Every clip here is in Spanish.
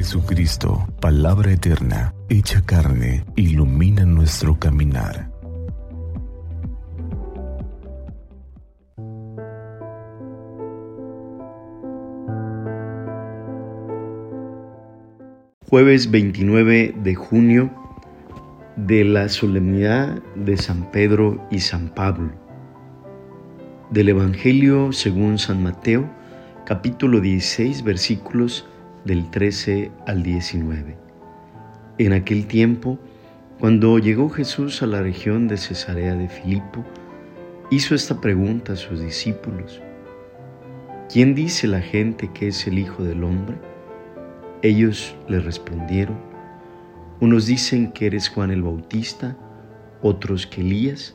Jesucristo, palabra eterna, hecha carne, ilumina nuestro caminar. Jueves 29 de junio de la solemnidad de San Pedro y San Pablo. Del Evangelio según San Mateo, capítulo 16, versículos del 13 al 19. En aquel tiempo, cuando llegó Jesús a la región de Cesarea de Filipo, hizo esta pregunta a sus discípulos. ¿Quién dice la gente que es el Hijo del Hombre? Ellos le respondieron, unos dicen que eres Juan el Bautista, otros que Elías,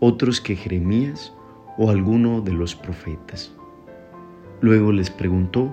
otros que Jeremías o alguno de los profetas. Luego les preguntó,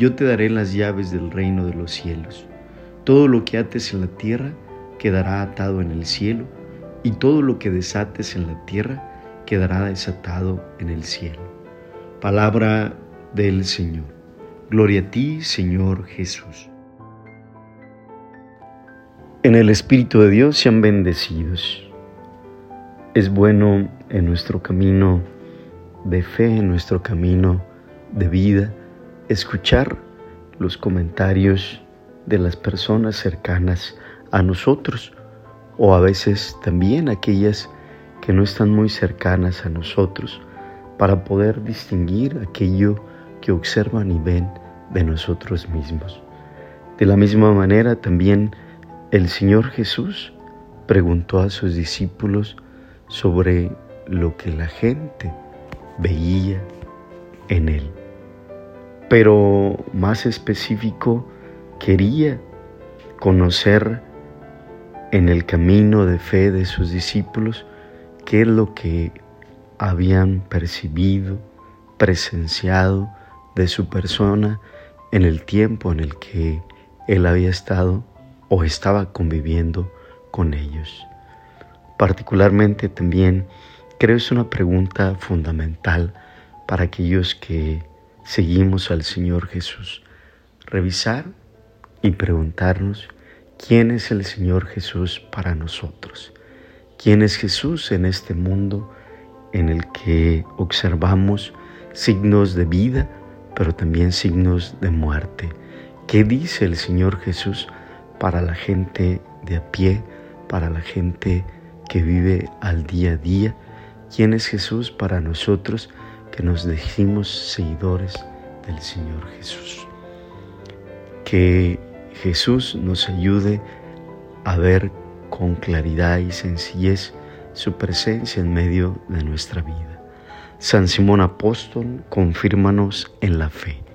yo te daré las llaves del reino de los cielos. Todo lo que ates en la tierra quedará atado en el cielo, y todo lo que desates en la tierra quedará desatado en el cielo. Palabra del Señor. Gloria a ti, Señor Jesús. En el Espíritu de Dios sean bendecidos. Es bueno en nuestro camino de fe, en nuestro camino de vida, escuchar los comentarios de las personas cercanas a nosotros o a veces también aquellas que no están muy cercanas a nosotros para poder distinguir aquello que observan y ven de nosotros mismos. De la misma manera también el Señor Jesús preguntó a sus discípulos sobre lo que la gente veía en Él pero más específico quería conocer en el camino de fe de sus discípulos qué es lo que habían percibido, presenciado de su persona en el tiempo en el que él había estado o estaba conviviendo con ellos. Particularmente también creo es una pregunta fundamental para aquellos que seguimos al Señor Jesús. Revisar y preguntarnos quién es el Señor Jesús para nosotros. ¿Quién es Jesús en este mundo en el que observamos signos de vida, pero también signos de muerte? ¿Qué dice el Señor Jesús para la gente de a pie, para la gente que vive al día a día? ¿Quién es Jesús para nosotros? Que nos decimos seguidores del Señor Jesús. Que Jesús nos ayude a ver con claridad y sencillez su presencia en medio de nuestra vida. San Simón Apóstol, confírmanos en la fe.